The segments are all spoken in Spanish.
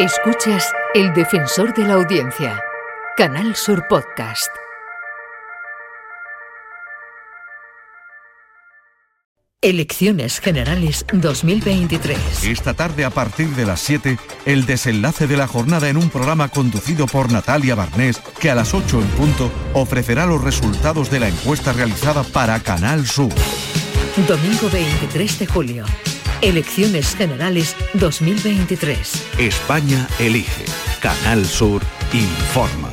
Escuchas El Defensor de la Audiencia, Canal Sur Podcast. Elecciones Generales 2023. Esta tarde a partir de las 7, el desenlace de la jornada en un programa conducido por Natalia Barnés, que a las 8 en punto ofrecerá los resultados de la encuesta realizada para Canal Sur. Domingo 23 de julio. Elecciones Generales 2023. España elige. Canal Sur informa.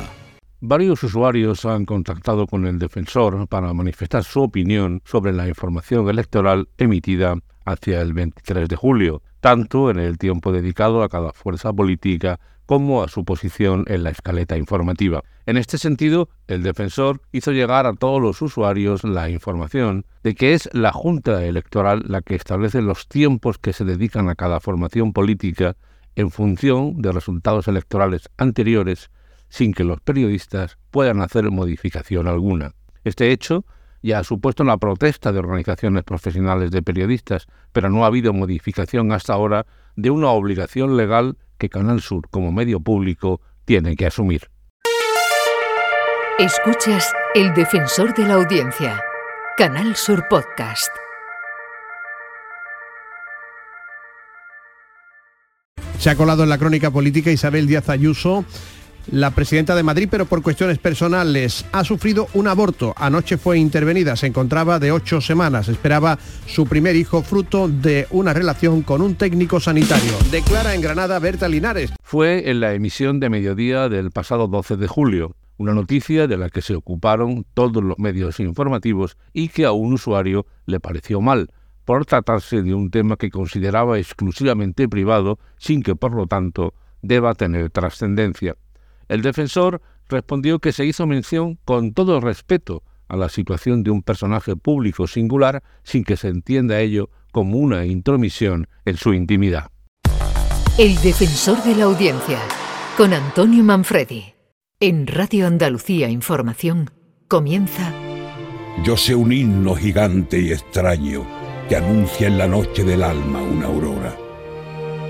Varios usuarios han contactado con el defensor para manifestar su opinión sobre la información electoral emitida hacia el 23 de julio, tanto en el tiempo dedicado a cada fuerza política como a su posición en la escaleta informativa. En este sentido, el defensor hizo llegar a todos los usuarios la información de que es la Junta Electoral la que establece los tiempos que se dedican a cada formación política en función de resultados electorales anteriores sin que los periodistas puedan hacer modificación alguna. Este hecho ya ha supuesto la protesta de organizaciones profesionales de periodistas, pero no ha habido modificación hasta ahora de una obligación legal que Canal Sur como medio público tiene que asumir. Escuchas El Defensor de la Audiencia, Canal Sur Podcast. Se ha colado en la crónica política Isabel Díaz Ayuso, la presidenta de Madrid, pero por cuestiones personales. Ha sufrido un aborto. Anoche fue intervenida. Se encontraba de ocho semanas. Esperaba su primer hijo fruto de una relación con un técnico sanitario. Declara en Granada Berta Linares. Fue en la emisión de mediodía del pasado 12 de julio. Una noticia de la que se ocuparon todos los medios informativos y que a un usuario le pareció mal por tratarse de un tema que consideraba exclusivamente privado sin que por lo tanto deba tener trascendencia. El defensor respondió que se hizo mención con todo respeto a la situación de un personaje público singular sin que se entienda ello como una intromisión en su intimidad. El defensor de la audiencia, con Antonio Manfredi. En Radio Andalucía Información comienza Yo sé un himno gigante y extraño que anuncia en la noche del alma una aurora.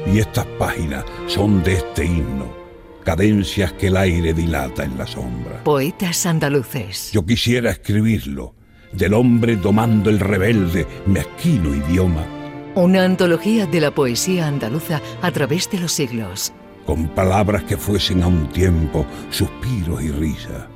Y estas páginas son de este himno, cadencias que el aire dilata en la sombra. Poetas Andaluces. Yo quisiera escribirlo, del hombre domando el rebelde, mezquino idioma, Una antología de la poesía andaluza a través de los siglos. con palabras que fuesen a un tiempo suspiros y risas,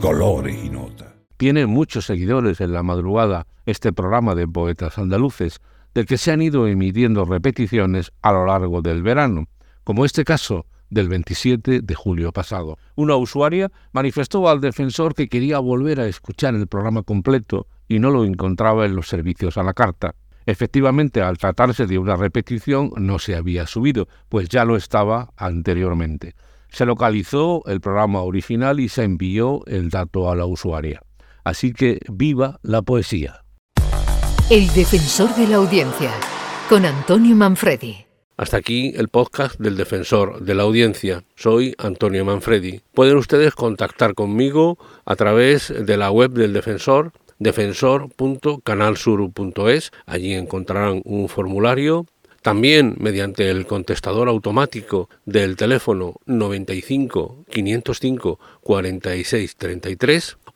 colores y notas. Tiene muchos seguidores en la madrugada este programa de poetas andaluces, del que se han ido emitiendo repeticiones a lo largo del verano, como este caso del 27 de julio pasado. Una usuaria manifestó al defensor que quería volver a escuchar el programa completo y no lo encontraba en los servicios a la carta. Efectivamente, al tratarse de una repetición, no se había subido, pues ya lo estaba anteriormente. Se localizó el programa original y se envió el dato a la usuaria. Así que viva la poesía. El defensor de la audiencia, con Antonio Manfredi. Hasta aquí el podcast del defensor de la audiencia. Soy Antonio Manfredi. Pueden ustedes contactar conmigo a través de la web del defensor defensor.canalsur.es. Allí encontrarán un formulario. También mediante el contestador automático del teléfono 95 505 46 33